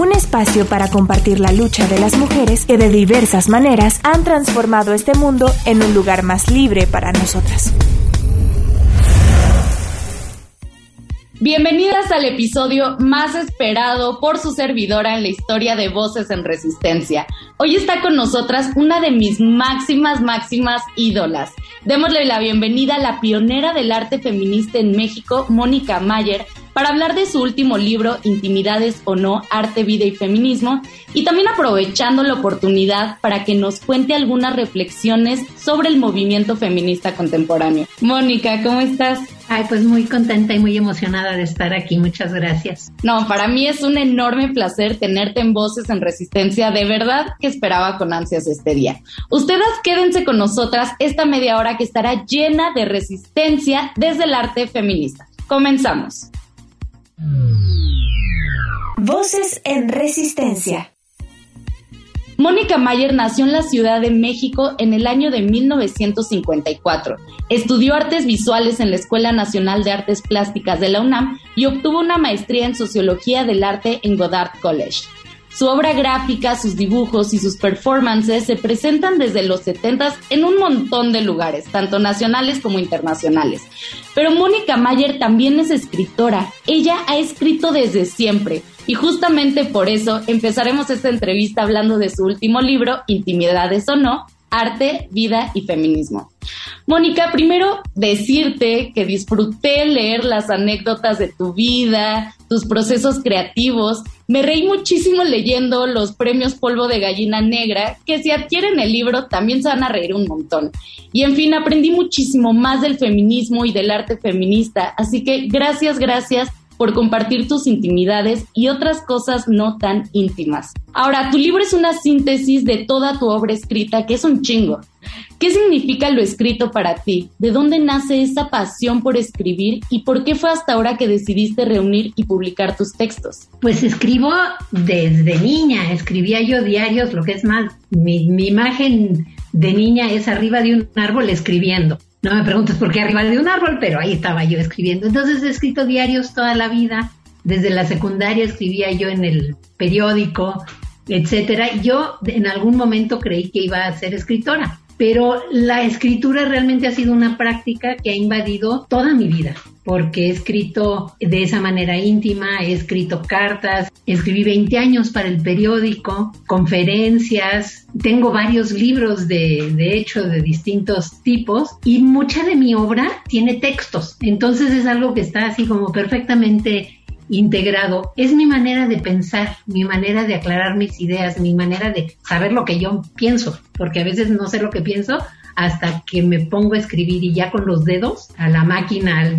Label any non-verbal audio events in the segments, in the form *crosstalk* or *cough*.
Un espacio para compartir la lucha de las mujeres que de diversas maneras han transformado este mundo en un lugar más libre para nosotras. Bienvenidas al episodio más esperado por su servidora en la historia de Voces en Resistencia. Hoy está con nosotras una de mis máximas, máximas ídolas. Démosle la bienvenida a la pionera del arte feminista en México, Mónica Mayer, para hablar de su último libro, Intimidades o no, Arte, Vida y Feminismo, y también aprovechando la oportunidad para que nos cuente algunas reflexiones sobre el movimiento feminista contemporáneo. Mónica, ¿cómo estás? Ay, pues muy contenta y muy emocionada de estar aquí. Muchas gracias. No, para mí es un enorme placer tenerte en Voces en Resistencia. De verdad que esperaba con ansias este día. Ustedes quédense con nosotras esta media hora que estará llena de resistencia desde el arte feminista. Comenzamos. Voces en Resistencia. Mónica Mayer nació en la Ciudad de México en el año de 1954. Estudió artes visuales en la Escuela Nacional de Artes Plásticas de la UNAM y obtuvo una maestría en Sociología del Arte en Goddard College. Su obra gráfica, sus dibujos y sus performances se presentan desde los 70 en un montón de lugares, tanto nacionales como internacionales. Pero Mónica Mayer también es escritora. Ella ha escrito desde siempre. Y justamente por eso empezaremos esta entrevista hablando de su último libro, Intimidades o no, Arte, Vida y Feminismo. Mónica, primero decirte que disfruté leer las anécdotas de tu vida, tus procesos creativos. Me reí muchísimo leyendo los premios Polvo de Gallina Negra, que si adquieren el libro también se van a reír un montón. Y en fin, aprendí muchísimo más del feminismo y del arte feminista. Así que gracias, gracias por compartir tus intimidades y otras cosas no tan íntimas. Ahora, tu libro es una síntesis de toda tu obra escrita, que es un chingo. ¿Qué significa lo escrito para ti? ¿De dónde nace esa pasión por escribir y por qué fue hasta ahora que decidiste reunir y publicar tus textos? Pues escribo desde niña, escribía yo diarios, lo que es más, mi, mi imagen de niña es arriba de un árbol escribiendo. No me preguntes por qué arriba de un árbol, pero ahí estaba yo escribiendo. Entonces he escrito diarios toda la vida. Desde la secundaria escribía yo en el periódico, etcétera. Yo en algún momento creí que iba a ser escritora pero la escritura realmente ha sido una práctica que ha invadido toda mi vida, porque he escrito de esa manera íntima, he escrito cartas, escribí 20 años para el periódico, conferencias, tengo varios libros de, de hecho de distintos tipos y mucha de mi obra tiene textos, entonces es algo que está así como perfectamente integrado. Es mi manera de pensar, mi manera de aclarar mis ideas, mi manera de saber lo que yo pienso, porque a veces no sé lo que pienso hasta que me pongo a escribir y ya con los dedos a la máquina,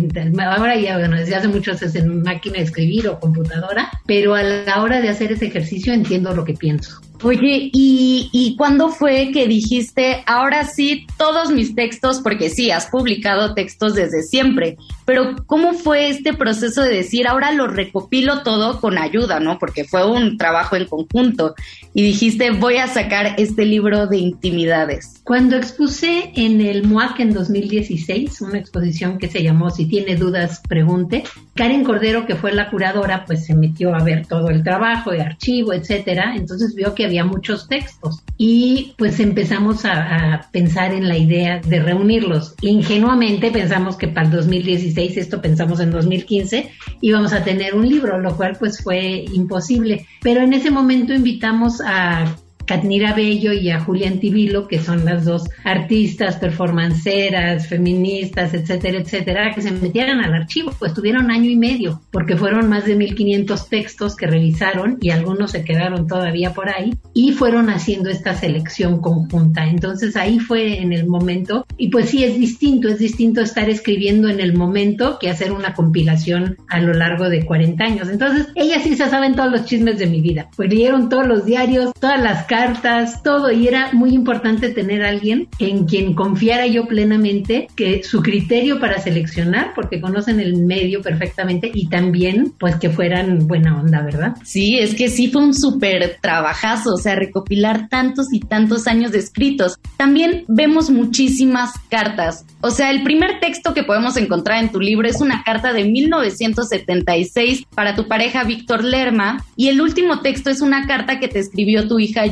ahora ya, hace muchos es en máquina de escribir o computadora, pero a la hora de hacer ese ejercicio entiendo lo que pienso. Oye, ¿y, ¿y cuándo fue que dijiste, ahora sí, todos mis textos, porque sí, has publicado textos desde siempre, pero ¿cómo fue este proceso de decir, ahora lo recopilo todo con ayuda, ¿no? Porque fue un trabajo en conjunto y dijiste, voy a sacar este libro de intimidades. Cuando expuse en el MUAC en 2016, una exposición que se llamó Si tiene dudas, pregunte, Karen Cordero, que fue la curadora, pues se metió a ver todo el trabajo de archivo, etcétera, entonces vio que había muchos textos y pues empezamos a, pensar en la idea de reunirlos. Ingenuamente pensamos que para el 2016, esto pensamos en 2015, íbamos a tener un libro, lo cual pues fue imposible. Pero en ese momento invitamos a Katnira Bello y a Julián Tibilo, que son las dos artistas, performanceras, feministas, etcétera, etcétera, que se metieran al archivo. Pues tuvieron año y medio, porque fueron más de 1500 textos que revisaron y algunos se quedaron todavía por ahí y fueron haciendo esta selección conjunta. Entonces ahí fue en el momento y pues sí es distinto, es distinto estar escribiendo en el momento que hacer una compilación a lo largo de 40 años. Entonces ellas sí se saben todos los chismes de mi vida, pues leyeron todos los diarios, todas las cartas, todo. Y era muy importante tener a alguien en quien confiara yo plenamente que su criterio para seleccionar, porque conocen el medio perfectamente y también pues que fueran buena onda, ¿verdad? Sí, es que sí fue un súper trabajazo, o sea, recopilar tantos y tantos años de escritos. También vemos muchísimas cartas. O sea, el primer texto que podemos encontrar en tu libro es una carta de 1976 para tu pareja Víctor Lerma y el último texto es una carta que te escribió tu hija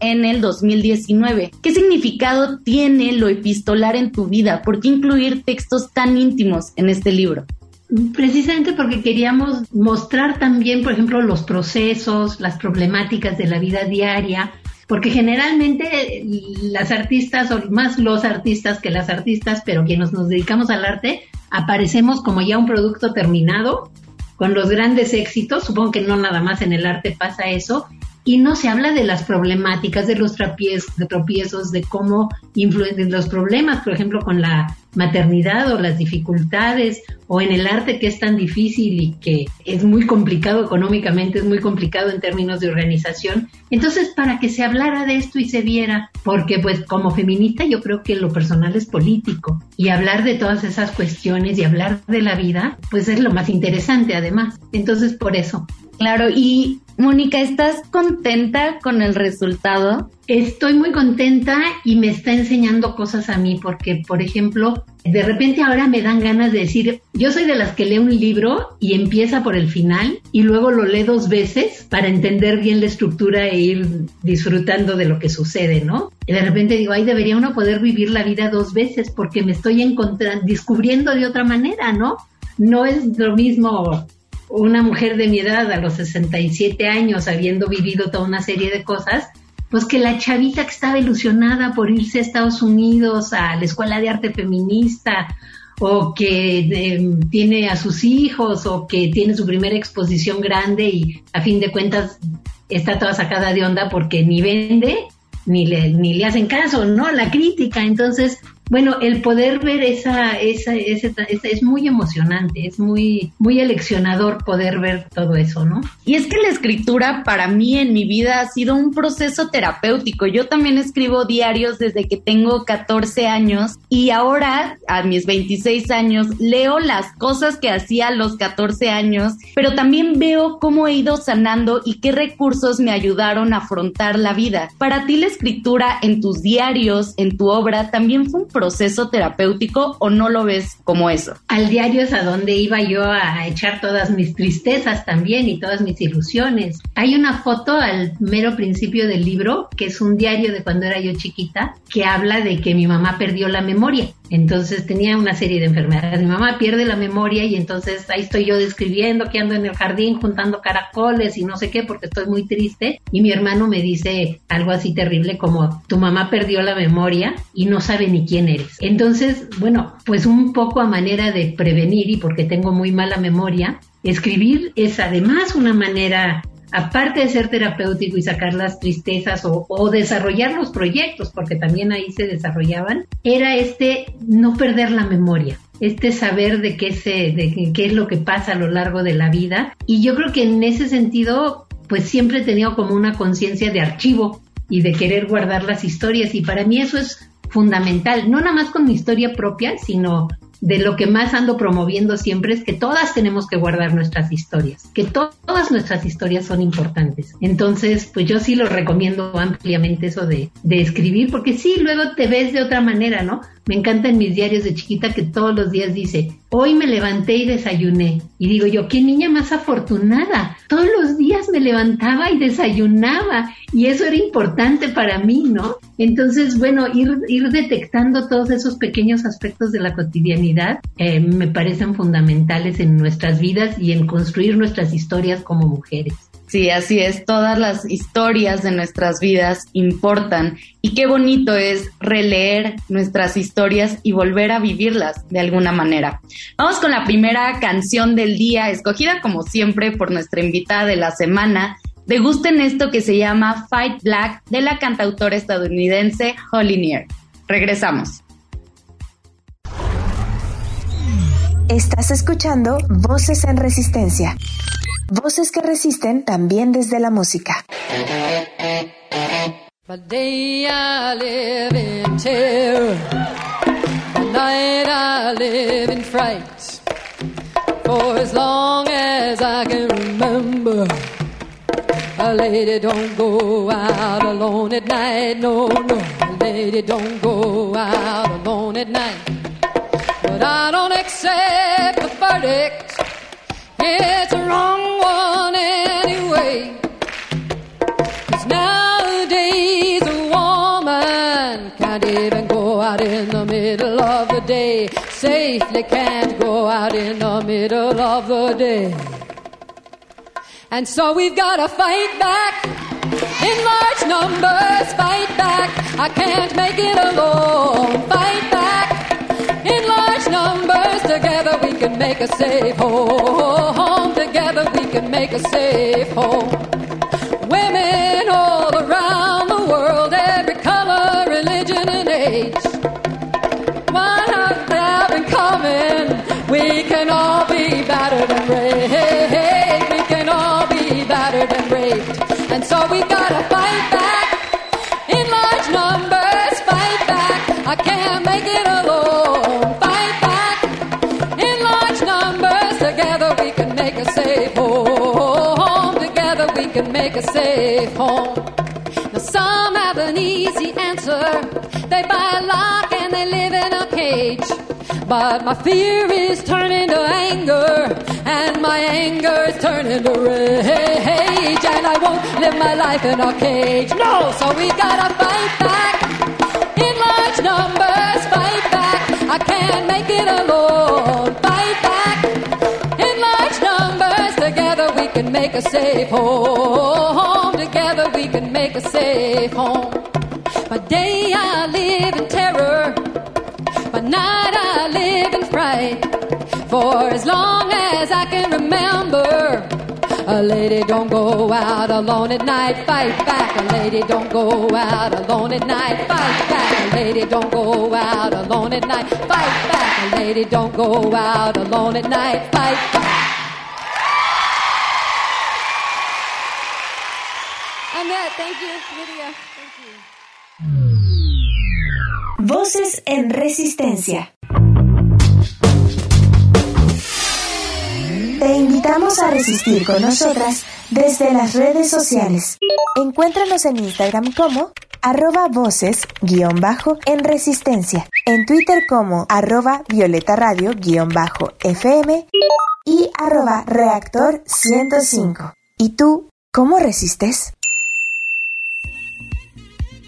En el 2019. ¿Qué significado tiene lo epistolar en tu vida? ¿Por qué incluir textos tan íntimos en este libro? Precisamente porque queríamos mostrar también, por ejemplo, los procesos, las problemáticas de la vida diaria, porque generalmente las artistas, o más los artistas que las artistas, pero quienes nos dedicamos al arte, aparecemos como ya un producto terminado, con los grandes éxitos, supongo que no nada más en el arte pasa eso, y no se habla de las problemáticas, de los de tropiezos, de cómo influyen los problemas, por ejemplo, con la maternidad o las dificultades o en el arte que es tan difícil y que es muy complicado económicamente, es muy complicado en términos de organización. Entonces, para que se hablara de esto y se viera, porque pues como feminista yo creo que lo personal es político y hablar de todas esas cuestiones y hablar de la vida, pues es lo más interesante además. Entonces, por eso. Claro, y Mónica, ¿estás contenta con el resultado? Estoy muy contenta y me está enseñando cosas a mí porque, por ejemplo, de repente ahora me dan ganas de decir, yo soy de las que lee un libro y empieza por el final y luego lo lee dos veces para entender bien la estructura e ir disfrutando de lo que sucede, ¿no? Y de repente digo, ay, debería uno poder vivir la vida dos veces porque me estoy encontrando, descubriendo de otra manera, ¿no? No es lo mismo una mujer de mi edad a los 67 años, habiendo vivido toda una serie de cosas, pues que la chavita que estaba ilusionada por irse a Estados Unidos a la escuela de arte feminista, o que em, tiene a sus hijos, o que tiene su primera exposición grande y a fin de cuentas está toda sacada de onda porque ni vende, ni le, ni le hacen caso, ¿no? La crítica. Entonces, bueno, el poder ver esa, esa, esa, es muy emocionante, es muy, muy eleccionador poder ver todo eso, ¿no? Y es que la escritura para mí en mi vida ha sido un proceso terapéutico. Yo también escribo diarios desde que tengo 14 años y ahora, a mis 26 años, leo las cosas que hacía a los 14 años, pero también veo cómo he ido sanando y qué recursos me ayudaron a afrontar la vida. Para ti la escritura en tus diarios, en tu obra, también fue proceso terapéutico o no lo ves como eso? Al diario es a donde iba yo a echar todas mis tristezas también y todas mis ilusiones. Hay una foto al mero principio del libro, que es un diario de cuando era yo chiquita, que habla de que mi mamá perdió la memoria. Entonces tenía una serie de enfermedades. Mi mamá pierde la memoria y entonces ahí estoy yo describiendo que ando en el jardín juntando caracoles y no sé qué porque estoy muy triste. Y mi hermano me dice algo así terrible como tu mamá perdió la memoria y no sabe ni quién eres. Entonces, bueno, pues un poco a manera de prevenir y porque tengo muy mala memoria, escribir es además una manera aparte de ser terapéutico y sacar las tristezas o, desarrollar los proyectos, porque también ahí se desarrollaban, era este no perder la memoria, este saber de qué, se, de qué es lo que pasa a lo largo de la vida. Y yo creo que en ese sentido, pues siempre he tenido como una conciencia de archivo y de querer guardar las historias y para mí eso es fundamental, no nada más con mi historia propia, sino de lo que más ando promoviendo siempre es que todas tenemos que guardar nuestras historias, que todas nuestras historias son importantes. Entonces, pues yo sí lo recomiendo ampliamente eso de, de escribir, porque sí, luego te ves de otra manera, ¿no? Me encanta en mis diarios de chiquita que todos los días dice, hoy me levanté y desayuné. Y digo yo, qué niña más afortunada. Todos los días me levantaba y desayunaba. Y eso era importante para mí, ¿no? Entonces, bueno, ir, ir detectando todos esos pequeños aspectos de la cotidianidad eh, me parecen fundamentales en nuestras vidas y en construir nuestras historias como mujeres. Sí, así es, todas las historias de nuestras vidas importan y qué bonito es releer nuestras historias y volver a vivirlas de alguna manera. Vamos con la primera canción del día, escogida como siempre por nuestra invitada de la semana. Degusten esto que se llama Fight Black de la cantautora estadounidense Holly Near. Regresamos. Estás escuchando Voces en Resistencia. Voces que resisten también desde la música. For as long as I can remember, a lady don't go out alone at night. No, no, a lady don't go out alone at night. But I don't accept the verdict. Safely can't go out in the middle of the day. And so we've got to fight back in large numbers. Fight back. I can't make it alone. Fight back. Together we can make a safe home. Together we can make a safe home. Women safe home. Now some have an easy answer. They buy a lock and they live in a cage. But my fear is turning to anger, and my anger is turning to rage. And I won't live my life in a cage. No, so we gotta fight back in large numbers. Fight back. I can't make it alone. Make a safe home. Together we can make a safe home. By day I live in terror. By night I live in fright. For as long as I can remember, a lady don't go out alone at night. Fight back. A lady don't go out alone at night. Fight back. A lady don't go out alone at night. Fight back. A lady don't go out alone at night. Fight back. Annette, thank you. Lydia. Voces en Resistencia. Te invitamos a resistir con nosotras desde las redes sociales. Encuéntranos en Instagram como arroba voces guion bajo en en Twitter como arroba violeta radio guion bajo fm y arroba reactor 105. ¿Y tú cómo resistes?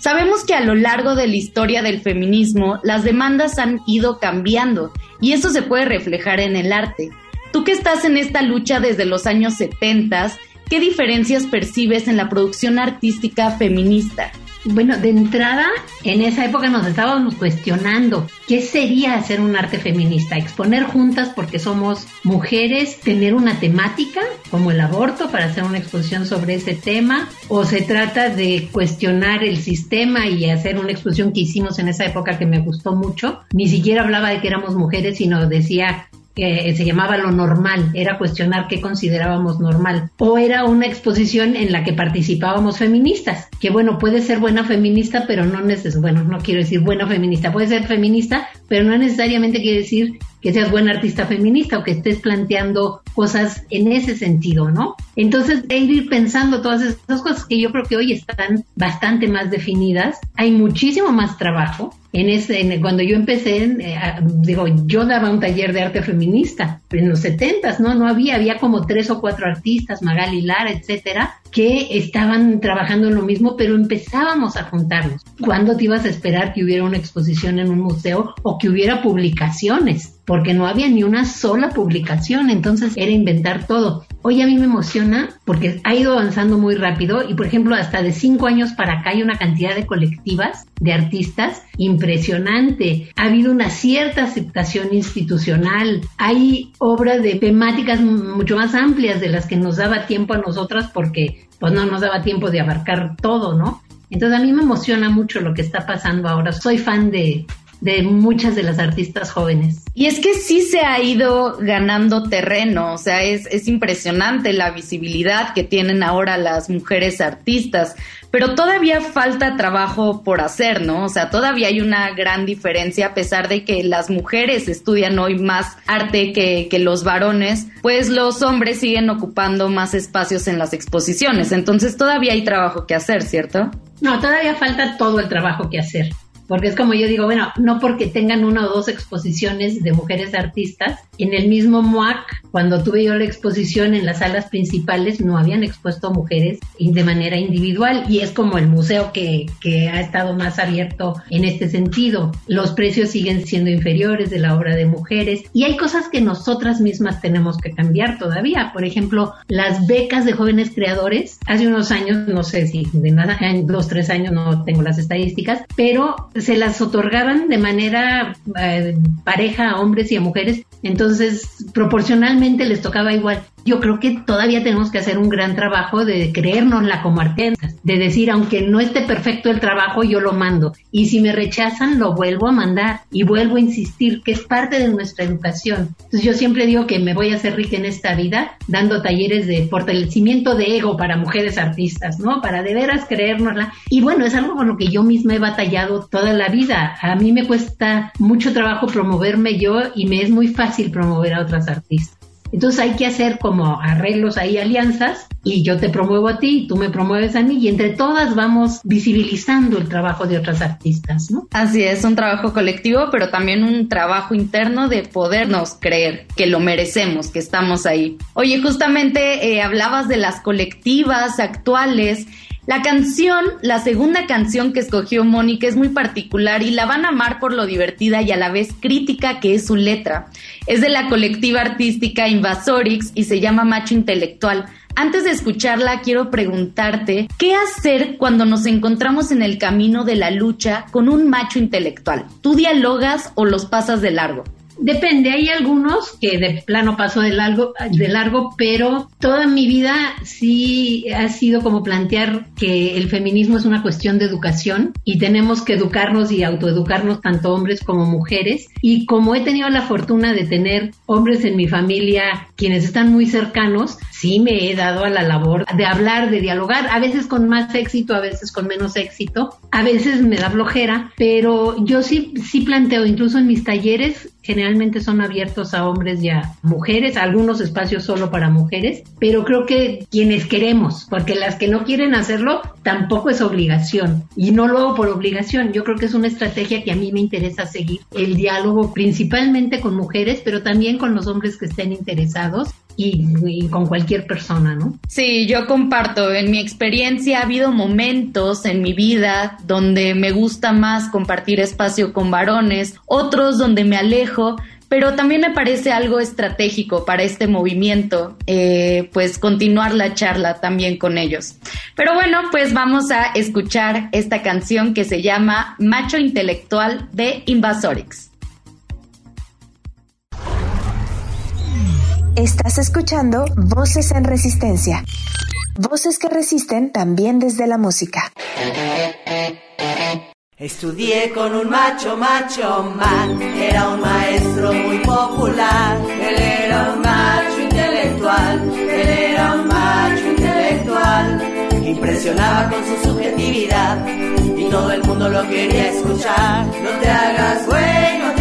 Sabemos que a lo largo de la historia del feminismo las demandas han ido cambiando y eso se puede reflejar en el arte. Tú que estás en esta lucha desde los años 70, ¿qué diferencias percibes en la producción artística feminista? Bueno, de entrada, en esa época nos estábamos cuestionando qué sería hacer un arte feminista, exponer juntas porque somos mujeres, tener una temática como el aborto para hacer una exposición sobre ese tema, o se trata de cuestionar el sistema y hacer una exposición que hicimos en esa época que me gustó mucho. Ni siquiera hablaba de que éramos mujeres, sino decía que se llamaba lo normal, era cuestionar qué considerábamos normal. O era una exposición en la que participábamos feministas, que bueno, puede ser buena feminista, pero no necesariamente, bueno, no quiero decir buena feminista, puede ser feminista, pero no necesariamente quiere decir que seas buena artista feminista o que estés planteando cosas en ese sentido, ¿no? Entonces, de ir pensando todas esas cosas que yo creo que hoy están bastante más definidas, hay muchísimo más trabajo. En ese, en- cuando yo empecé, eh, digo, yo daba un taller de arte feminista en los setentas, ¿no? No había, había como tres o cuatro artistas, Magali Lara, etcétera, que estaban trabajando en lo mismo, pero empezábamos a juntarnos. ¿Cuándo te ibas a esperar que hubiera una exposición en un museo o que hubiera publicaciones? Porque no había ni una sola publicación, entonces era inventar todo. Hoy a mí me emociona porque ha ido avanzando muy rápido y, por ejemplo, hasta de cinco años para acá hay una cantidad de colectivas de artistas impresionante. Ha habido una cierta aceptación institucional. Hay obras de temáticas mucho más amplias de las que nos daba tiempo a nosotras porque pues no nos daba tiempo de abarcar todo, ¿no? Entonces a mí me emociona mucho lo que está pasando ahora. Soy fan de, de muchas de las artistas jóvenes. Y es que sí se ha ido ganando terreno, o sea, es, es impresionante la visibilidad que tienen ahora las mujeres artistas pero todavía falta trabajo por hacer, ¿no? O sea, todavía hay una gran diferencia a pesar de que las mujeres estudian hoy más arte que, que los varones, pues los hombres siguen ocupando más espacios en las exposiciones. Entonces todavía hay trabajo que hacer, ¿cierto? No, todavía falta todo el trabajo que hacer. Porque es como yo digo, bueno, no porque tengan una o dos exposiciones de mujeres artistas, en el mismo MOAC, cuando tuve yo la exposición en las salas principales, no habían expuesto mujeres de manera individual y es como el museo que, que ha estado más abierto en este sentido. Los precios siguen siendo inferiores de la obra de mujeres y hay cosas que nosotras mismas tenemos que cambiar todavía. Por ejemplo, las becas de jóvenes creadores, hace unos años, no sé si de nada, dos, tres años no tengo las estadísticas, pero se las otorgaban de manera eh, pareja a hombres y a mujeres, entonces proporcionalmente les tocaba igual. Yo creo que todavía tenemos que hacer un gran trabajo de creérnosla como artistas, de decir, aunque no esté perfecto el trabajo, yo lo mando. Y si me rechazan, lo vuelvo a mandar y vuelvo a insistir, que es parte de nuestra educación. Entonces yo siempre digo que me voy a hacer rica en esta vida dando talleres de fortalecimiento de ego para mujeres artistas, ¿no? Para de veras creérnosla. Y bueno, es algo con lo que yo misma he batallado toda la vida. A mí me cuesta mucho trabajo promoverme yo y me es muy fácil promover a otras artistas. Entonces hay que hacer como arreglos ahí, alianzas, y yo te promuevo a ti, tú me promueves a mí, y entre todas vamos visibilizando el trabajo de otras artistas, ¿no? Así es, un trabajo colectivo, pero también un trabajo interno de podernos creer que lo merecemos, que estamos ahí. Oye, justamente eh, hablabas de las colectivas actuales la canción, la segunda canción que escogió Mónica es muy particular y la van a amar por lo divertida y a la vez crítica que es su letra. Es de la colectiva artística Invasorix y se llama Macho Intelectual. Antes de escucharla, quiero preguntarte, ¿qué hacer cuando nos encontramos en el camino de la lucha con un macho intelectual? ¿Tú dialogas o los pasas de largo? Depende, hay algunos que de plano paso de largo, de largo, pero toda mi vida sí ha sido como plantear que el feminismo es una cuestión de educación y tenemos que educarnos y autoeducarnos tanto hombres como mujeres. Y como he tenido la fortuna de tener hombres en mi familia quienes están muy cercanos, sí me he dado a la labor de hablar, de dialogar, a veces con más éxito, a veces con menos éxito, a veces me da flojera, pero yo sí, sí planteo, incluso en mis talleres, generalmente son abiertos a hombres y a mujeres, algunos espacios solo para mujeres, pero creo que quienes queremos, porque las que no quieren hacerlo tampoco es obligación y no lo hago por obligación, yo creo que es una estrategia que a mí me interesa seguir, el diálogo principalmente con mujeres, pero también con los hombres que estén interesados y, con cualquier persona, ¿no? Sí, yo comparto. En mi experiencia ha habido momentos en mi vida donde me gusta más compartir espacio con varones, otros donde me alejo, pero también me parece algo estratégico para este movimiento, eh, pues continuar la charla también con ellos. Pero bueno, pues vamos a escuchar esta canción que se llama Macho Intelectual de Invasorix. Estás escuchando Voces en Resistencia. Voces que resisten también desde la música. Estudié con un macho, macho man, era un maestro muy popular. Él era un macho intelectual, él era un macho intelectual. Impresionaba con su subjetividad y todo el mundo lo quería escuchar. No te hagas güey, no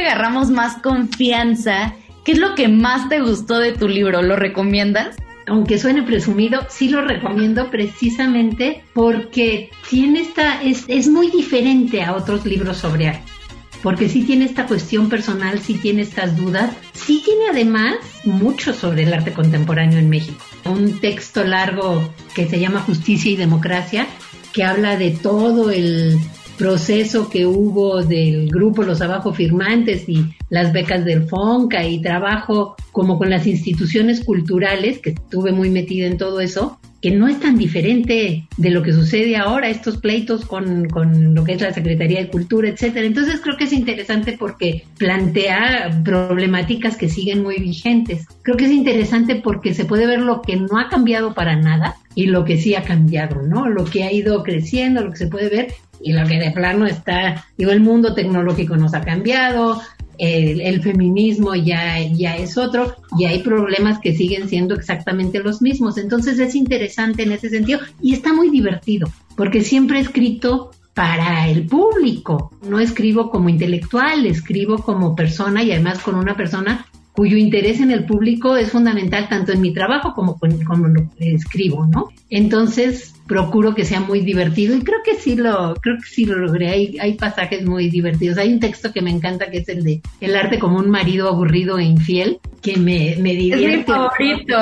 que agarramos más confianza, ¿qué es lo que más te gustó de tu libro? ¿Lo recomiendas? aunque suene presumido, sí lo recomiendo precisamente porque tiene esta, es, es muy diferente a otros libros sobre arte. Porque sí tiene esta cuestión personal, sí tiene estas dudas, sí tiene además mucho sobre el arte contemporáneo en México. Un texto largo que se llama Justicia y Democracia, que habla de todo el proceso que hubo del grupo Los Abajo Firmantes y las becas del FONCA y trabajo como con las instituciones culturales, que estuve muy metida en todo eso, que no es tan diferente de lo que sucede ahora, estos pleitos con, con lo que es la Secretaría de Cultura, etcétera. Entonces creo que es interesante porque plantea problemáticas que siguen muy vigentes. Creo que es interesante porque se puede ver lo que no ha cambiado para nada y lo que sí ha cambiado, ¿no? Lo que ha ido creciendo, lo que se puede ver y lo que de plano está, digo, el mundo tecnológico nos ha cambiado, el, feminismo ya, ya es otro y hay problemas que siguen siendo exactamente los mismos. Entonces es interesante en ese sentido y está muy divertido porque siempre he escrito para el público, no escribo como intelectual, escribo como persona y además con una persona cuyo interés en el público es fundamental tanto en mi trabajo como, que escribo, ¿no? Entonces procuro que sea muy divertido y creo que sí lo, creo que sí lo logré. Hay, hay pasajes muy divertidos. Hay un texto que me encanta que es el de El arte como un marido aburrido e infiel, que me, me divierte. Es mi favorito,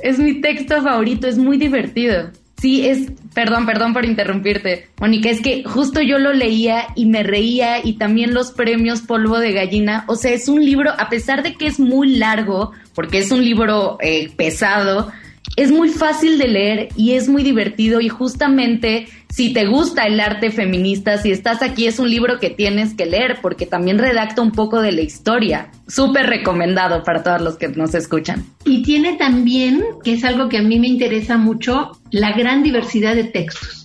es mi texto favorito, es muy divertido. Sí, es, perdón, perdón por interrumpirte, Mónica, es que justo yo lo leía y me reía y también los premios Polvo de Gallina, o sea, es un libro, a pesar de que es muy largo, porque es un libro eh, pesado, es muy fácil de leer y es muy divertido y justamente si te gusta el arte feminista, si estás aquí es un libro que tienes que leer porque también redacta un poco de la historia. Súper recomendado para todos los que nos escuchan. Y tiene también, que es algo que a mí me interesa mucho, la gran diversidad de textos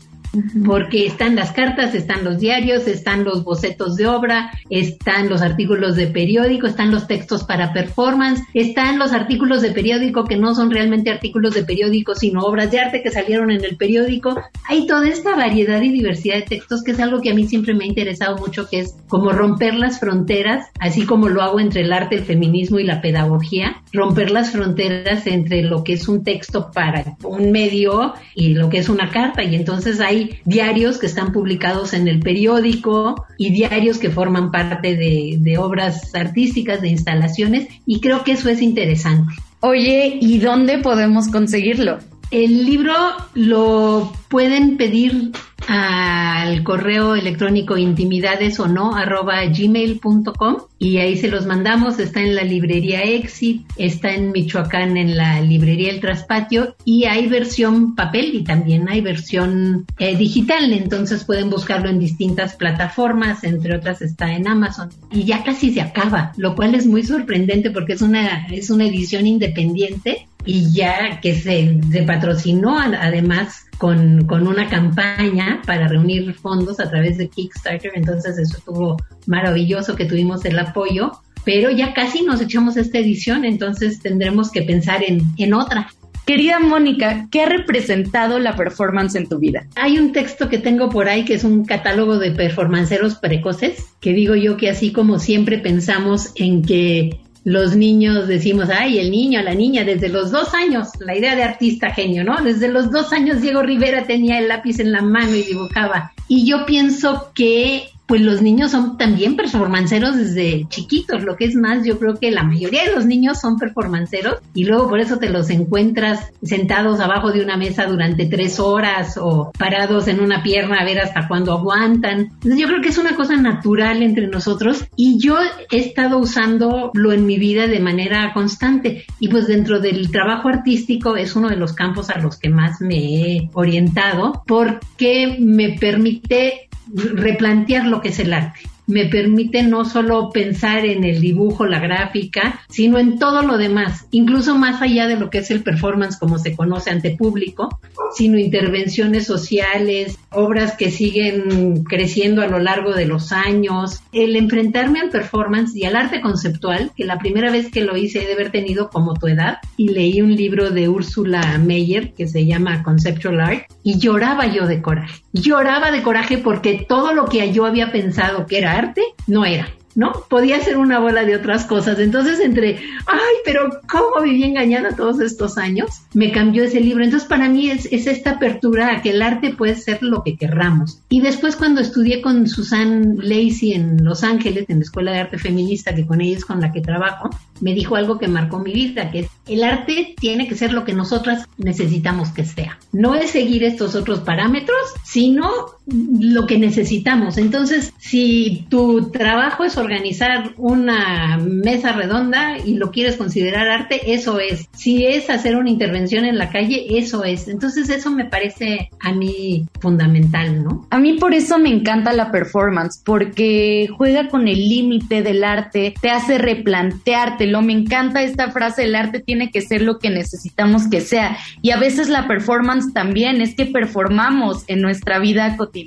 porque están las cartas, están los diarios, están los bocetos de obra, están los artículos de periódico, están los textos para performance, están los artículos de periódico que no son realmente artículos de periódico, sino obras de arte que salieron en el periódico. Hay toda esta variedad y diversidad de textos que es algo que a mí siempre me ha interesado mucho, que es como romper las fronteras, así como lo hago entre el arte, el feminismo y la pedagogía, romper las fronteras entre lo que es un texto para un medio y lo que es una carta. Y entonces hay diarios que están publicados en el periódico y diarios que forman parte de, de obras artísticas, de instalaciones, y creo que eso es interesante. Oye, ¿y dónde podemos conseguirlo? El libro lo pueden pedir al correo electrónico intimidades o no arroba gmail.com y ahí se los mandamos. Está en la librería Exit, está en Michoacán en la librería El Traspatio y hay versión papel y también hay versión eh, digital. Entonces pueden buscarlo en distintas plataformas, entre otras está en Amazon y ya casi se acaba, lo cual es muy sorprendente porque es una, es una edición independiente y ya que se, se patrocinó además con, con, una campaña para reunir fondos a través de Kickstarter, entonces eso estuvo maravilloso que tuvimos el apoyo, pero ya casi nos echamos esta edición, entonces tendremos que pensar en, en otra. Querida Mónica, ¿qué ha representado la performance en tu vida? Hay un texto que tengo por ahí que es un catálogo de performanceros precoces, que digo yo que así como siempre pensamos en que los niños decimos, ay, el niño, la niña, desde los dos años, la idea de artista genio, ¿no? Desde los dos años Diego Rivera tenía el lápiz en la mano y dibujaba. Y yo pienso que pues los niños son también performanceros desde chiquitos, lo que es más, yo creo que la mayoría de los niños son performanceros y luego por eso te los encuentras sentados abajo de una mesa durante tres horas o parados en una pierna a ver hasta cuándo aguantan. Yo creo que es una cosa natural entre nosotros y yo he estado usándolo en mi vida de manera constante y pues dentro del trabajo artístico es uno de los campos a los que más me he orientado porque me permite replantear lo que es el arte. Me permite no solo pensar en el dibujo, la gráfica, sino en todo lo demás, incluso más allá de lo que es el performance como se conoce ante público, sino intervenciones sociales, obras que siguen creciendo a lo largo de los años. El enfrentarme al performance y al arte conceptual, que la primera vez que lo hice he de haber tenido como tu edad, y leí un libro de Úrsula Meyer que se llama Conceptual Art, y lloraba yo de coraje. Lloraba de coraje porque todo lo que yo había pensado que era no era. ¿no? Podía ser una bola de otras cosas. Entonces, entre, ay, pero ¿cómo viví engañada todos estos años? Me cambió ese libro. Entonces, para mí es, es, esta apertura a que el arte puede ser lo que querramos. Y después, cuando estudié con Susan Lacey en Los Ángeles, en la Escuela de Arte Feminista, que con ella es con la que trabajo, me dijo algo que marcó mi vida, que el arte tiene que ser lo que nosotras necesitamos que sea. No es seguir estos otros parámetros, sino lo que necesitamos. Entonces, si tu trabajo es organizar una mesa redonda y lo quieres considerar arte, eso es. Si es hacer una intervención en la calle, eso es. Entonces, eso me parece a mí fundamental, ¿no? A mí por eso me encanta la performance, porque juega con el límite del arte, te hace replanteártelo. Me encanta esta frase, el arte tiene que ser lo que necesitamos que sea. Y a veces la performance también es que performamos en nuestra vida cotidiana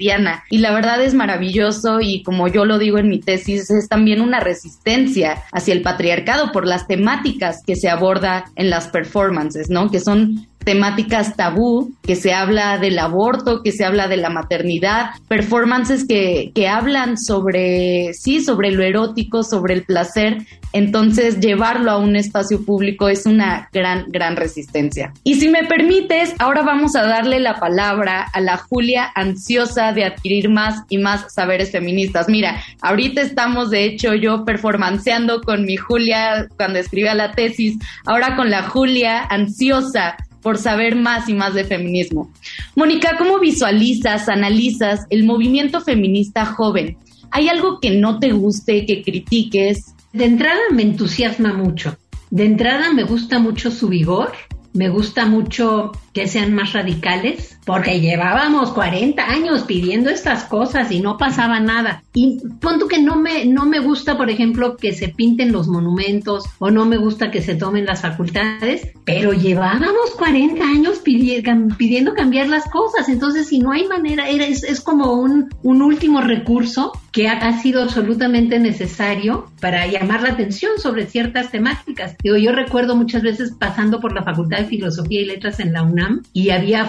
y la verdad es maravilloso y como yo lo digo en mi tesis, es también una resistencia hacia el patriarcado por las temáticas que se aborda en las performances, ¿no? Que son temáticas tabú, que se habla del aborto, que se habla de la maternidad, performances que, que hablan sobre, sí, sobre lo erótico, sobre el placer. Entonces, llevarlo a un espacio público es una gran, gran resistencia. Y si me permites, ahora vamos a darle la palabra a la Julia ansiosa de adquirir más y más saberes feministas. Mira, ahorita estamos, de hecho, yo performanceando con mi Julia cuando escribía la tesis, ahora con la Julia ansiosa por saber más y más de feminismo. Mónica, ¿cómo visualizas, analizas el movimiento feminista joven? ¿Hay algo que no te guste, que critiques? De entrada me entusiasma mucho. De entrada me gusta mucho su vigor, me gusta mucho que sean más radicales, porque llevábamos 40 años pidiendo estas cosas y no pasaba nada. Y punto que no me, no me gusta, por ejemplo, que se pinten los monumentos o no me gusta que se tomen las facultades, pero llevábamos 40 años pidiendo cambiar las cosas. Entonces, si no hay manera, es, es como un, un último recurso que ha, ha, sido absolutamente necesario para llamar la atención sobre ciertas temáticas. Digo, yo recuerdo muchas veces pasando por la Facultad de Filosofía y Letras en la UNAM y había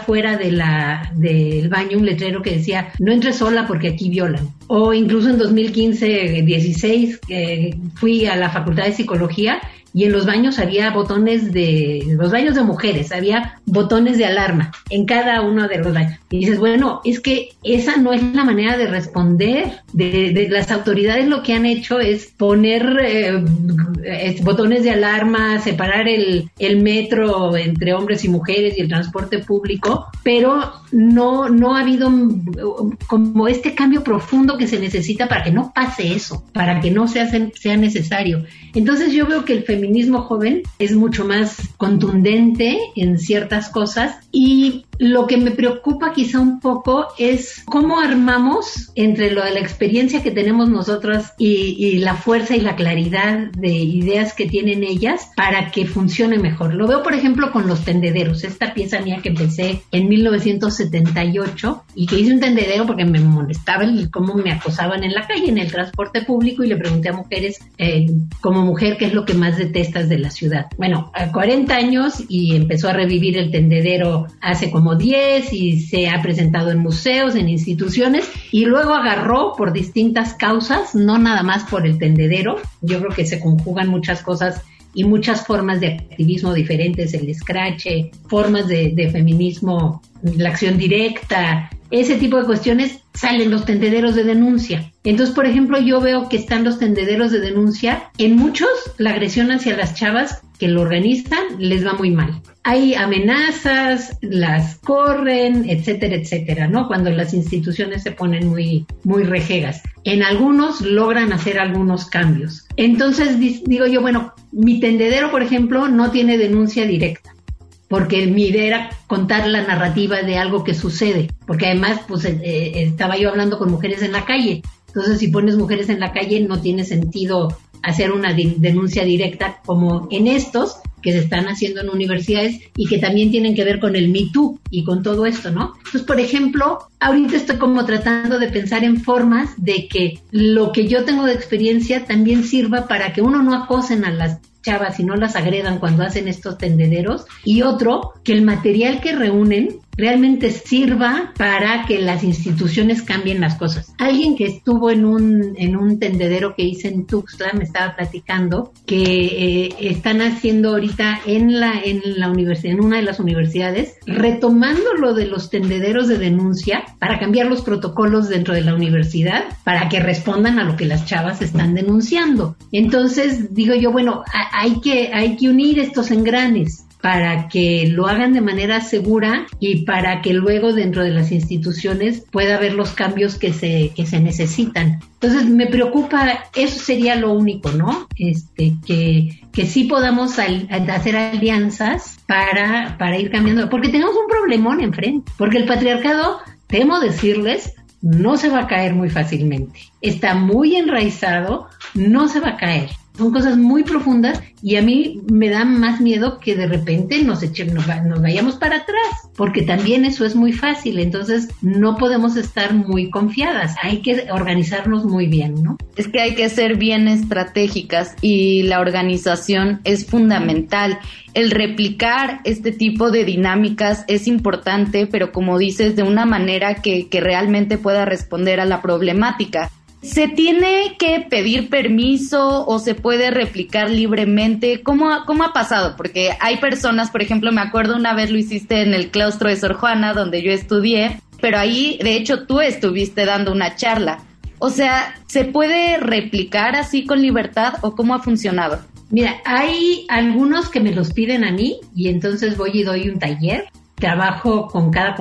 la, del baño un letrero que decía, no entres sola porque aquí violan. O incluso en 2015-16 eh, fui a la Facultad de Psicología y en los baños había botones de, los baños de mujeres, había botones de alarma en cada uno de los baños. Y dices, bueno, es que esa no es la manera de responder. De, las autoridades lo que han hecho es poner eh, botones de alarma, separar el, el metro entre hombres y mujeres y el transporte público, pero no, no ha habido como este cambio profundo que se necesita para que no pase eso, para que no sea, sea necesario. Entonces yo veo que el feminismo joven es mucho más contundente en ciertas cosas y lo que me preocupa quizá un poco es cómo armamos entre lo de la experiencia que tenemos nosotras y, la fuerza y la claridad de ideas que tienen ellas para que funcione mejor. Lo veo, por ejemplo, con los tendederos. Esta pieza mía que empecé en 1978 y que hice un tendedero porque me molestaba el cómo me acosaban en la calle, en el transporte público y le pregunté a mujeres, eh, como mujer, qué es lo que más detestas de la ciudad. Bueno, a 40 años y empezó a revivir el tendedero hace como 10 y se ha presentado en museos, en instituciones y luego agarró por distintas causas, no nada más por el tendedero. Yo creo que se conjugan muchas cosas y muchas formas de activismo diferentes, el scratch, formas de feminismo, la acción directa, ese tipo de cuestiones salen los tendederos de denuncia. Entonces, por ejemplo, yo veo que están los tendederos de denuncia. En muchos, la agresión hacia las chavas que lo organizan les va muy mal. Hay amenazas, las corren, etcétera, etcétera, ¿no? Cuando las instituciones se ponen muy, muy rejegas. En algunos logran hacer algunos cambios. Entonces, digo yo, bueno, mi tendedero, por ejemplo, no tiene denuncia directa porque mi idea era contar la narrativa de algo que sucede, porque además pues eh, eh, estaba yo hablando con mujeres en la calle, entonces si pones mujeres en la calle no tiene sentido hacer una denuncia directa como en estos, que se están haciendo en universidades y que también tienen que ver con el Me Too y con todo esto, ¿no? Entonces, por ejemplo, ahorita estoy como tratando de pensar en formas de que lo que yo tengo de experiencia también sirva para que uno no acosen a las chavas y no las agredan cuando hacen estos tendederos. Y otro, que el material que reúnen realmente sirva para que las instituciones cambien las cosas. Alguien que estuvo en un, en un tendedero que hice en Tuxtla me estaba platicando que eh, están haciendo ahorita en la, en la universidad, en una de las universidades, retomando lo de los tendederos de denuncia para cambiar los protocolos dentro de la universidad para que respondan a lo que las chavas están denunciando. Entonces digo yo, bueno, hay que, hay que unir estos engranes para que lo hagan de manera segura y para que luego dentro de las instituciones pueda haber los cambios que se, que se necesitan. Entonces me preocupa, eso sería lo único, ¿no? Este, que, que sí podamos hacer alianzas para, para ir cambiando, porque tenemos un problemón enfrente, porque el patriarcado, temo decirles, no se va a caer muy fácilmente. Está muy enraizado, no se va a caer. Son cosas muy profundas y a mí me da más miedo que de repente nos, nos, nos, vayamos para atrás, porque también eso es muy fácil, entonces no podemos estar muy confiadas, hay que organizarnos muy bien, ¿no? Es que hay que ser bien estratégicas y la organización es fundamental. El replicar este tipo de dinámicas es importante, pero como dices, de una manera que, que realmente pueda responder a la problemática. ¿Se tiene que pedir permiso o se puede replicar libremente? ¿Cómo, ¿Cómo ha pasado? Porque hay personas, por ejemplo, me acuerdo una vez lo hiciste en el claustro de Sor Juana, donde yo estudié, pero ahí, de hecho, tú estuviste dando una charla. O sea, ¿se puede replicar así con libertad o cómo ha funcionado? Mira, hay algunos que me los piden a mí y entonces voy y doy un taller trabajo con cada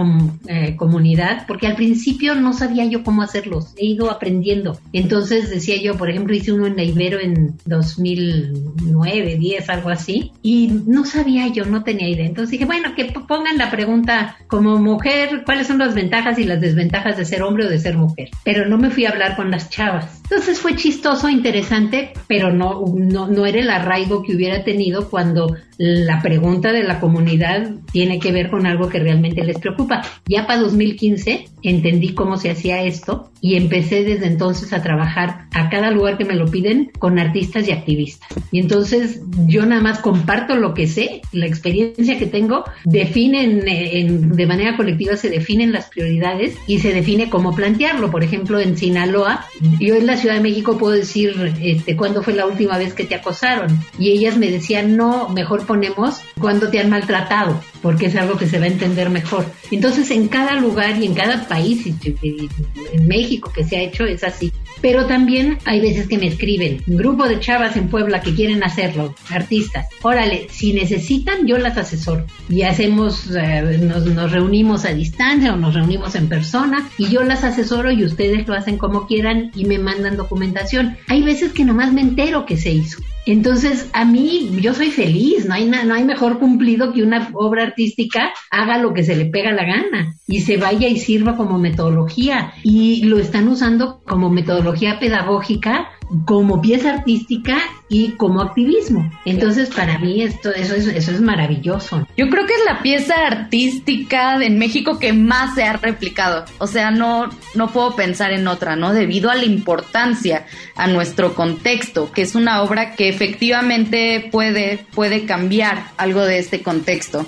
eh, comunidad, porque al principio no sabía yo cómo hacerlos, he ido aprendiendo. Entonces decía yo, por ejemplo, hice uno en la Ibero en 2009, 10, algo así, y no sabía yo, no tenía idea. Entonces dije, bueno, que pongan la pregunta como mujer, ¿cuáles son las ventajas y las desventajas de ser hombre o de ser mujer? Pero no me fui a hablar con las chavas. Entonces fue chistoso, interesante, pero no, no, no era el arraigo que hubiera tenido cuando la pregunta de la comunidad tiene que ver con algo que realmente les preocupa. Ya para 2015 entendí cómo se hacía esto y empecé desde entonces a trabajar a cada lugar que me lo piden con artistas y activistas. Y entonces yo nada más comparto lo que sé, la experiencia que tengo, definen de manera colectiva se definen las prioridades y se define cómo plantearlo. Por ejemplo, en Sinaloa, yo en la Ciudad de México puedo decir este, cuándo fue la última vez que te acosaron. Y ellas me decían no, mejor ponemos cuando te han maltratado porque es algo que se va a entender mejor. Entonces, en cada lugar y en cada país, en México que se ha hecho, es así. Pero también hay veces que me escriben, un grupo de chavas en Puebla que quieren hacerlo, artistas. Órale, si necesitan, yo las asesoro. Y hacemos, eh, nos, nos reunimos a distancia o nos reunimos en persona y yo las asesoro y ustedes lo hacen como quieran y me mandan documentación. Hay veces que nomás me entero que se hizo. Entonces, a mí, yo soy feliz, no hay, no hay mejor cumplido que una obra artística haga lo que se le pega la gana y se vaya y sirva como metodología. Y lo están usando como metodología pedagógica como pieza artística y como activismo. Entonces, para mí esto, eso es, eso es maravilloso. Yo creo que es la pieza artística en México que más se ha replicado. O sea, no, no puedo pensar en otra, ¿no? Debido a la importancia, a nuestro contexto, que es una obra que efectivamente puede, puede cambiar algo de este contexto.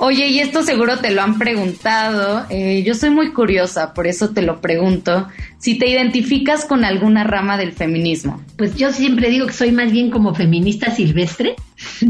Oye, y esto seguro te lo han preguntado. Eh, yo soy muy curiosa, por eso te lo pregunto. Si te identificas con alguna rama del feminismo. Pues yo siempre digo que soy más bien como feminista silvestre,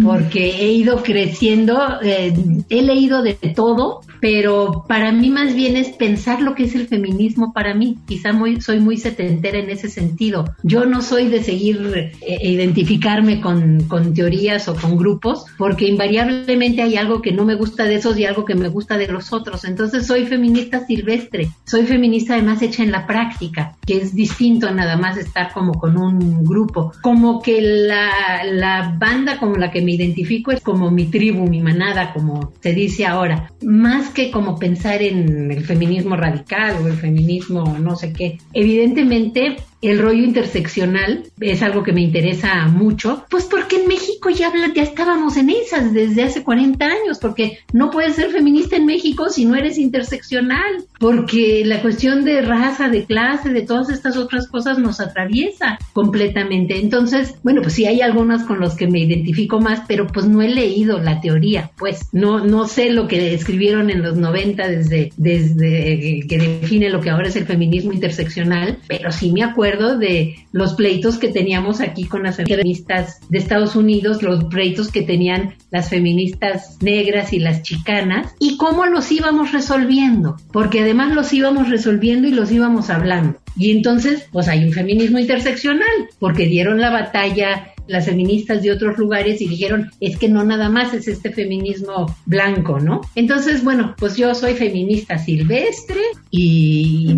porque he ido creciendo, eh, he leído de todo, pero para mí más bien es pensar lo que es el feminismo para mí. Quizá muy, soy muy setentera en ese sentido. Yo no soy de seguir eh, identificarme con, con teorías o con grupos, porque invariablemente hay algo que no me gusta de esos y algo que me gusta de los otros. Entonces soy feminista silvestre, soy feminista además hecha en la práctica, que es distinto a nada más estar como con un grupo. Como que la, la banda con la que me identifico es como mi tribu, mi manada, como se dice ahora. Más que como pensar en el feminismo radical o el feminismo no sé qué. Evidentemente el rollo interseccional es algo que me interesa mucho, pues porque en México ya, ya estábamos en esas desde hace 40 años, porque no puedes ser feminista en México si no eres interseccional, porque la cuestión de raza, de clase, de todas estas otras cosas nos atraviesa completamente. Entonces, bueno, pues sí hay algunas con los que me identifico más, pero pues no he leído la teoría, pues no, no sé lo que escribieron en los 90 desde, desde que define lo que ahora es el feminismo interseccional, pero sí me acuerdo de los pleitos que teníamos aquí con las feministas de Estados Unidos, los pleitos que tenían las feministas negras y las chicanas, y cómo los íbamos resolviendo, porque además los íbamos resolviendo y los íbamos hablando. Y entonces, pues hay un feminismo interseccional, porque dieron la batalla las feministas de otros lugares y dijeron, es que no nada más es este feminismo blanco, ¿no? Entonces, bueno, pues yo soy feminista silvestre y,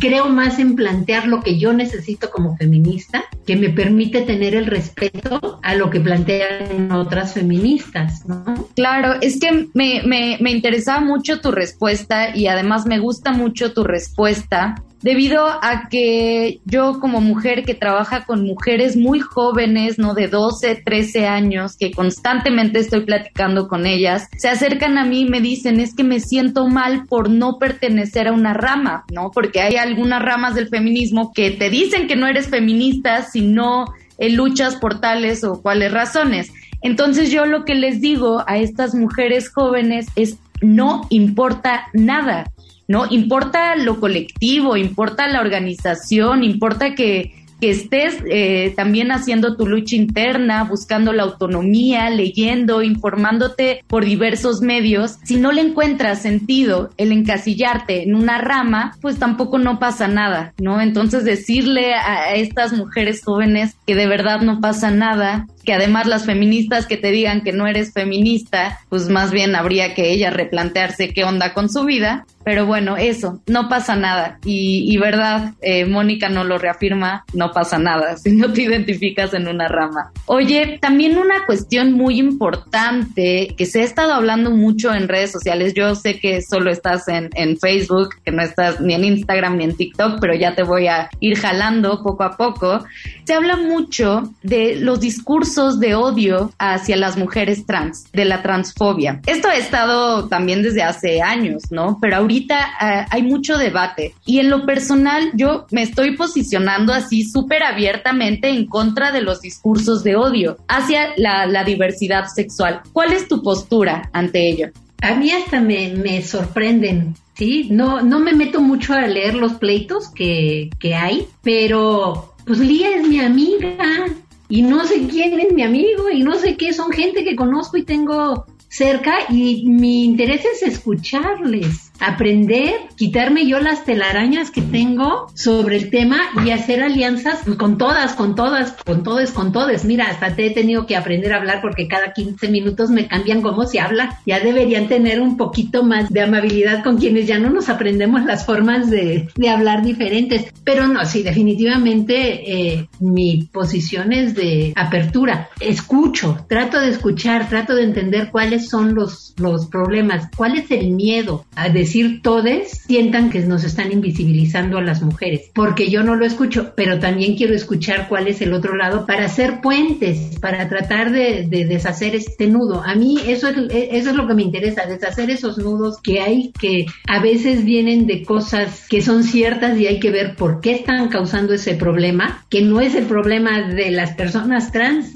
creo más en plantear lo que yo necesito como feminista, que me permite tener el respeto a lo que plantean otras feministas, ¿no? Claro, es que me, me, me interesaba mucho tu respuesta y además me gusta mucho tu respuesta debido a que yo como mujer que trabaja con mujeres muy jóvenes, ¿no? De 12, 13 años, que constantemente estoy platicando con ellas, se acercan a mí y me dicen, es que me siento mal por no pertenecer a una rama, ¿no? Porque hay algunas ramas del feminismo que te dicen que no eres feminista si no eh, luchas por tales o cuales razones. Entonces yo lo que les digo a estas mujeres jóvenes es, no importa nada ¿no? Importa lo colectivo, importa la organización, importa que, que estés eh, también haciendo tu lucha interna, buscando la autonomía, leyendo, informándote por diversos medios. Si no le encuentras sentido el encasillarte en una rama, pues tampoco no pasa nada, ¿no? Entonces decirle a estas mujeres jóvenes que de verdad no pasa nada, que además las feministas que te digan que no eres feminista, pues más bien habría que ella replantearse qué onda con su vida. Pero bueno, eso, no pasa nada. Y, verdad, eh, Mónica no lo reafirma, no pasa nada *laughs* si no te identificas en una rama. Oye, también una cuestión muy importante que se ha estado hablando mucho en redes sociales. Yo sé que solo estás en, en Facebook, que no estás ni en Instagram ni en TikTok, pero ya te voy a ir jalando poco a poco. Se habla mucho de los discursos de odio hacia las mujeres trans, de la transfobia. Esto ha estado también desde hace años, ¿no? Pero ahorita eh, hay mucho debate y en lo personal yo me estoy posicionando así súper abiertamente en contra de los discursos de odio hacia la, diversidad sexual. ¿Cuál es tu postura ante ello? A mí hasta me, me sorprenden Sí, no, no me meto mucho a leer los pleitos que, que hay, pero pues Lía es mi amiga, y no sé quién es mi amigo y no sé qué, son gente que conozco y tengo cerca y mi interés es escucharles aprender, quitarme yo las telarañas que tengo sobre el tema y hacer alianzas con todas, con todas, con todos, con todos. Mira, hasta te he tenido que aprender a hablar porque cada 15 minutos me cambian cómo se habla. Ya deberían tener un poquito más de amabilidad con quienes ya no nos aprendemos las formas de, de hablar diferentes. Pero no, sí, definitivamente eh, mi posición es de apertura. Escucho, trato de escuchar, trato de entender cuáles son los, los problemas, cuál es el miedo a decir todes sientan que nos están invisibilizando a las mujeres, porque yo no lo escucho, pero también quiero escuchar cuál es el otro lado para hacer puentes, para tratar de, deshacer este nudo. A mí eso es, eso es lo que me interesa, deshacer esos nudos que hay que a veces vienen de cosas que son ciertas y hay que ver por qué están causando ese problema, que no es el problema de las personas trans,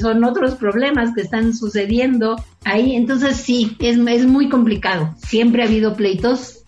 son otros problemas que están sucediendo ahí. Entonces sí, es, es muy complicado. Siempre ha habido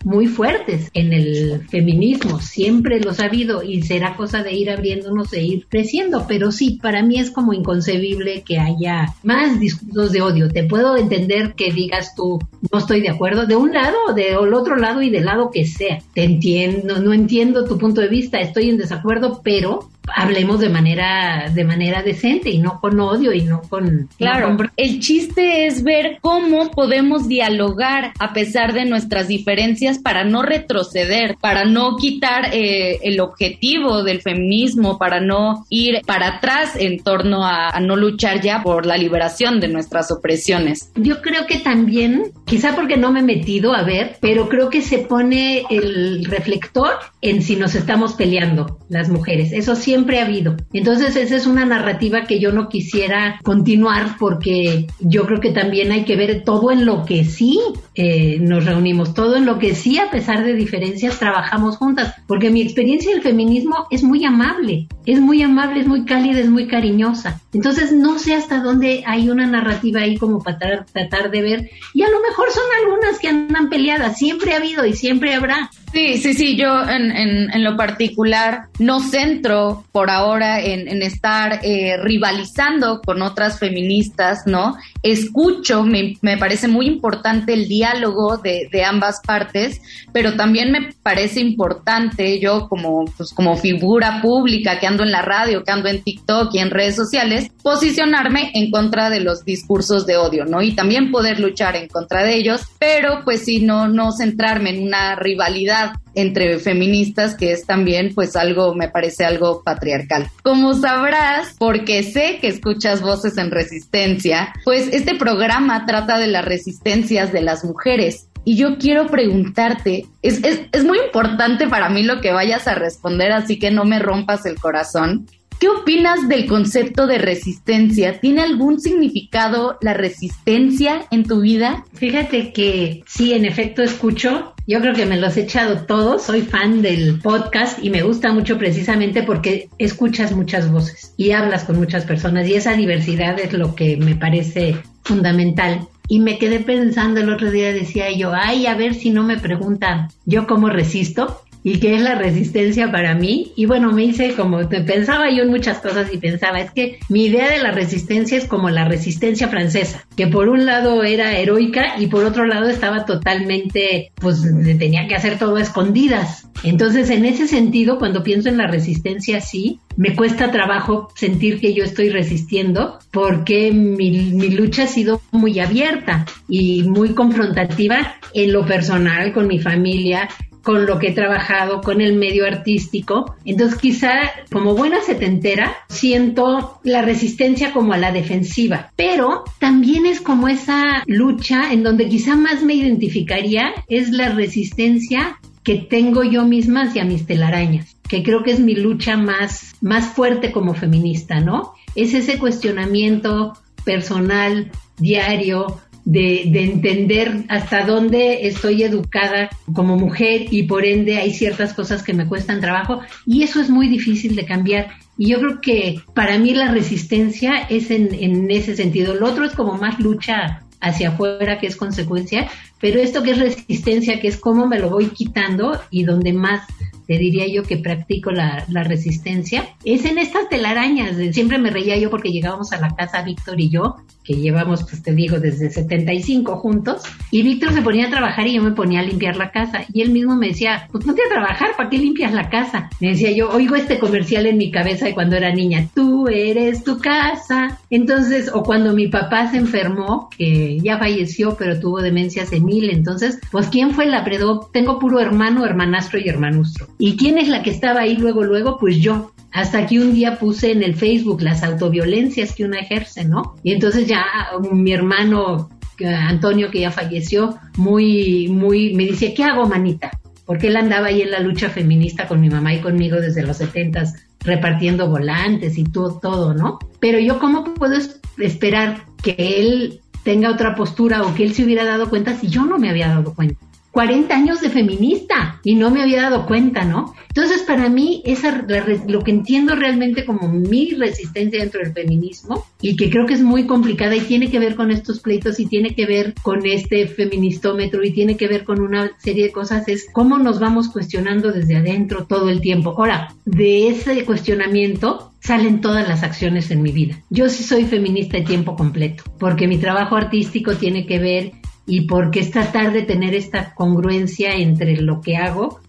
muy fuertes en el feminismo, siempre los ha habido y será cosa de ir abriéndonos e ir creciendo, pero sí, para mí es como inconcebible que haya más discursos de odio. Te puedo entender que digas tú, no estoy de acuerdo, de un lado del otro lado y del lado que sea. Te entiendo, no entiendo tu punto de vista, estoy en desacuerdo, pero hablemos de manera de manera decente y no con odio y no con claro el chiste es ver cómo podemos dialogar a pesar de nuestras diferencias para no retroceder para no quitar eh, el objetivo del feminismo para no ir para atrás en torno a, a no luchar ya por la liberación de nuestras opresiones. Yo creo que también quizá porque no me he metido a ver, pero creo que se pone el reflector en si nos estamos peleando las mujeres. Eso siempre ha habido. Entonces esa es una narrativa que yo no quisiera continuar porque yo creo que también hay que ver todo en lo que sí eh, nos reunimos, todo en lo que sí a pesar de diferencias trabajamos juntas, porque mi experiencia del feminismo es muy amable, es muy amable, es muy cálida, es muy cariñosa. Entonces no sé hasta dónde hay una narrativa ahí como para tratar de ver y a lo mejor son algunas que andan peleadas, siempre ha habido y siempre habrá. Sí, sí, sí, yo en, en, lo particular no centro por ahora en, en estar eh, rivalizando con otras feministas, ¿no? Escucho, me, me parece muy importante el diálogo de, de, ambas partes, pero también me parece importante yo como, pues, como figura pública que ando en la radio, que ando en TikTok y en redes sociales, posicionarme en contra de los discursos de odio, ¿no? Y también poder luchar en contra de ellos, pero pues sí, no, no centrarme en una rivalidad entre feministas, que es también pues algo, me parece algo patriarcal. Como sabrás, porque sé que escuchas voces en resistencia, pues este programa trata de las resistencias de las mujeres. Y yo quiero preguntarte, es, es, es muy importante para mí lo que vayas a responder, así que no me rompas el corazón. ¿Qué opinas del concepto de resistencia? ¿Tiene algún significado la resistencia en tu vida? Fíjate que sí, en efecto escucho. Yo creo que me los he echado todos. Soy fan del podcast y me gusta mucho precisamente porque escuchas muchas voces y hablas con muchas personas y esa diversidad es lo que me parece fundamental. Y me quedé pensando el otro día, decía yo, ay, a ver si no me preguntan yo cómo resisto y qué es la resistencia para mí. Y bueno, me hice como, pensaba yo en muchas cosas y pensaba, es que mi idea de la resistencia es como la resistencia francesa, que por un lado era heroica y por otro lado estaba totalmente, pues tenía que hacer todo a escondidas. Entonces, en ese sentido, cuando pienso en la resistencia así, me cuesta trabajo sentir que yo estoy resistiendo porque mi, mi, lucha ha sido muy abierta y muy confrontativa en lo personal, con mi familia, con lo que he trabajado, con el medio artístico. Entonces quizá como buena setentera siento la resistencia como a la defensiva, pero también es como esa lucha en donde quizá más me identificaría es la resistencia que tengo yo misma hacia mis telarañas, que creo que es mi lucha más, más fuerte como feminista, ¿no? Es ese cuestionamiento personal, diario, de, de, entender hasta dónde estoy educada como mujer y por ende hay ciertas cosas que me cuestan trabajo y eso es muy difícil de cambiar. Y yo creo que para mí la resistencia es en, en ese sentido. Lo otro es como más lucha hacia afuera, que es consecuencia, pero esto que es resistencia, que es cómo me lo voy quitando y donde más te diría yo que practico la, resistencia, es en estas telarañas. Siempre me reía yo porque llegábamos a la casa Víctor y yo, que llevamos, pues te digo, desde 75 juntos, y Víctor se ponía a trabajar y yo me ponía a limpiar la casa. Y él mismo me decía, pues ponte a trabajar, ¿para qué limpias la casa? Me decía yo, oigo este comercial en mi cabeza de cuando era niña, tú eres tu casa. Entonces, o cuando mi papá se enfermó, que ya falleció, pero tuvo demencia senil, entonces, pues ¿quién fue la predo? Tengo puro hermano, hermanastro y hermanustro. ¿Y quién es la que estaba ahí luego, luego? Pues yo. Hasta que un día puse en el Facebook las autoviolencias que uno ejerce, ¿no? Y entonces ya um, mi hermano Antonio, que ya falleció, muy, muy, me dice, ¿qué hago, manita? Porque él andaba ahí en la lucha feminista con mi mamá y conmigo desde los setentas, repartiendo volantes y todo, todo, ¿no? Pero yo, ¿cómo puedo esperar que él tenga otra postura o que él se hubiera dado cuenta si yo no me había dado cuenta? 40 años de feminista y no me había dado cuenta, ¿no? Entonces, para mí, esa, lo que entiendo realmente como mi resistencia dentro del feminismo y que creo que es muy complicada y tiene que ver con estos pleitos y tiene que ver con este feministómetro y tiene que ver con una serie de cosas es cómo nos vamos cuestionando desde adentro todo el tiempo. Ahora, de ese cuestionamiento salen todas las acciones en mi vida. Yo sí soy feminista de tiempo completo, porque mi trabajo artístico tiene que ver y porque es tratar de tener esta congruencia entre lo que hago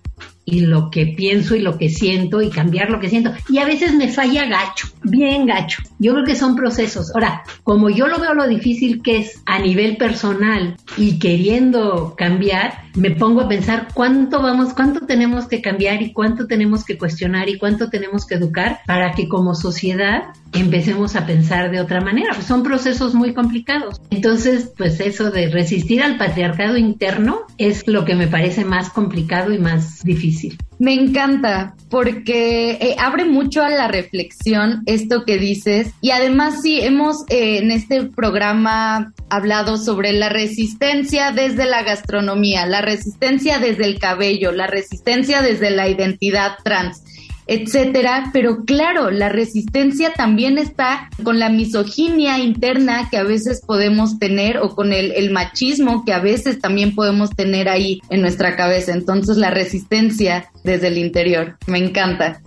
y lo que pienso y lo que siento y cambiar lo que siento. Y a veces me falla gacho, bien gacho. Yo creo que son procesos. Ahora, como yo lo veo lo difícil que es a nivel personal y queriendo cambiar, me pongo a pensar cuánto vamos, cuánto tenemos que cambiar y cuánto tenemos que cuestionar y cuánto tenemos que educar para que como sociedad empecemos a pensar de otra manera. Son procesos muy complicados. Entonces, pues eso de resistir al patriarcado interno es lo que me parece más complicado y más difícil. Me encanta porque eh, abre mucho a la reflexión esto que dices y además sí hemos eh, en este programa hablado sobre la resistencia desde la gastronomía, la resistencia desde el cabello, la resistencia desde la identidad trans etcétera. Pero claro, la resistencia también está con la misoginia interna que a veces podemos tener o con el, el, machismo que a veces también podemos tener ahí en nuestra cabeza. Entonces la resistencia desde el interior, me encanta.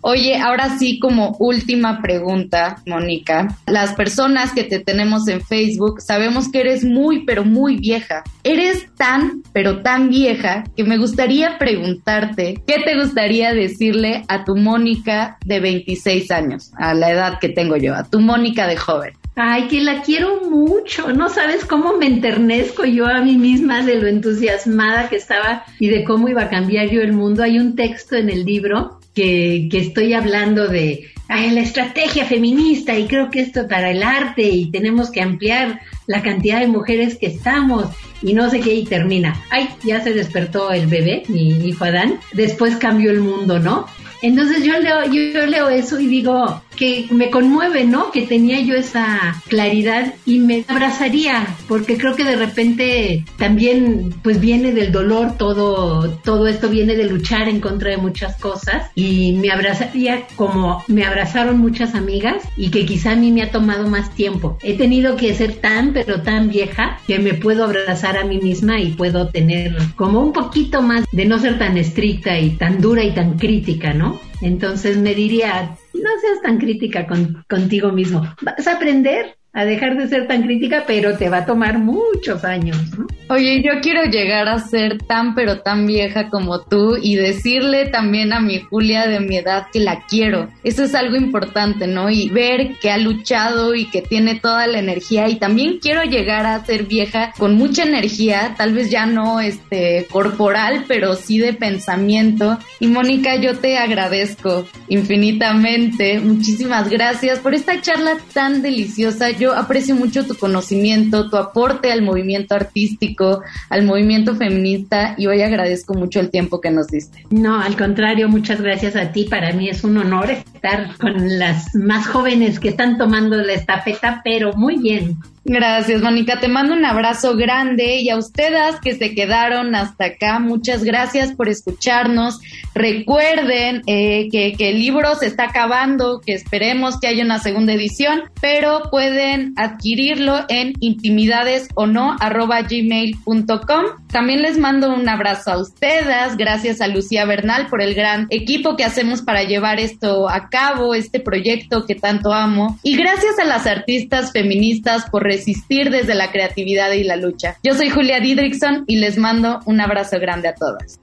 Oye, ahora sí, como última pregunta, Mónica. Las personas que te tenemos en Facebook sabemos que eres muy, pero muy vieja. Eres tan, pero tan vieja que me gustaría preguntarte, ¿qué te gustaría decirle a tu Mónica de 26 años, a la edad que tengo yo, a tu Mónica de joven? Ay, que la quiero mucho. No sabes cómo me enternezco yo a mí misma de lo entusiasmada que estaba y de cómo iba a cambiar yo el mundo. Hay un texto en el libro que, que estoy hablando de ay, la estrategia feminista y creo que esto para el arte y tenemos que ampliar la cantidad de mujeres que estamos y no sé qué y termina. Ay, ya se despertó el bebé, mi hijo Adán. Después cambió el mundo, ¿no? Entonces yo leo, yo, leo eso y digo que me conmueve, ¿no? Que tenía yo esa claridad y me abrazaría, porque creo que de repente también pues viene del dolor todo, todo esto viene de luchar en contra de muchas cosas y me abrazaría como me abrazaron muchas amigas y que quizá a mí me ha tomado más tiempo. He tenido que ser tan pero tan vieja que me puedo abrazar a mí misma y puedo tener como un poquito más de no ser tan estricta y tan dura y tan crítica, ¿no? Entonces me diría, no seas tan crítica con, contigo mismo. Vas a aprender a dejar de ser tan crítica, pero te va a tomar muchos años, ¿no? Oye, yo quiero llegar a ser tan pero tan vieja como tú y decirle también a mi Julia de mi edad que la quiero. Eso es algo importante, ¿no? Y ver que ha luchado y que tiene toda la energía y también quiero llegar a ser vieja con mucha energía, tal vez ya no este corporal, pero sí de pensamiento. Y Mónica, yo te agradezco infinitamente. Muchísimas gracias por esta charla tan deliciosa. Yo aprecio mucho tu conocimiento, tu aporte al movimiento artístico, al movimiento feminista y hoy agradezco mucho el tiempo que nos diste. No, al contrario, muchas gracias a ti. Para mí es un honor estar con las más jóvenes que están tomando la estafeta, pero muy bien. Gracias, Mónica. Te mando un abrazo grande y a ustedes que se quedaron hasta acá, muchas gracias por escucharnos. Recuerden eh, que, que, el libro se está acabando, que esperemos que haya una segunda edición, pero pueden adquirirlo en intimidades o no gmail.com. También les mando un abrazo a ustedes. Gracias a Lucía Bernal por el gran equipo que hacemos para llevar esto a cabo, este proyecto que tanto amo. Y gracias a las artistas feministas por resistir desde la creatividad y la lucha. Yo soy Julia Didrickson y les mando un abrazo grande a todas.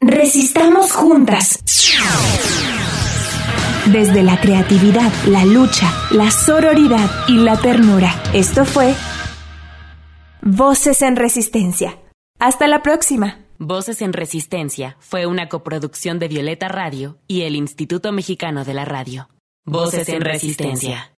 Resistamos juntas. Desde la creatividad, la lucha, la sororidad y la ternura. Esto fue Voces en Resistencia. Hasta la próxima. Voces en Resistencia fue una coproducción de Violeta Radio y el Instituto Mexicano de la Radio. Voces en Resistencia.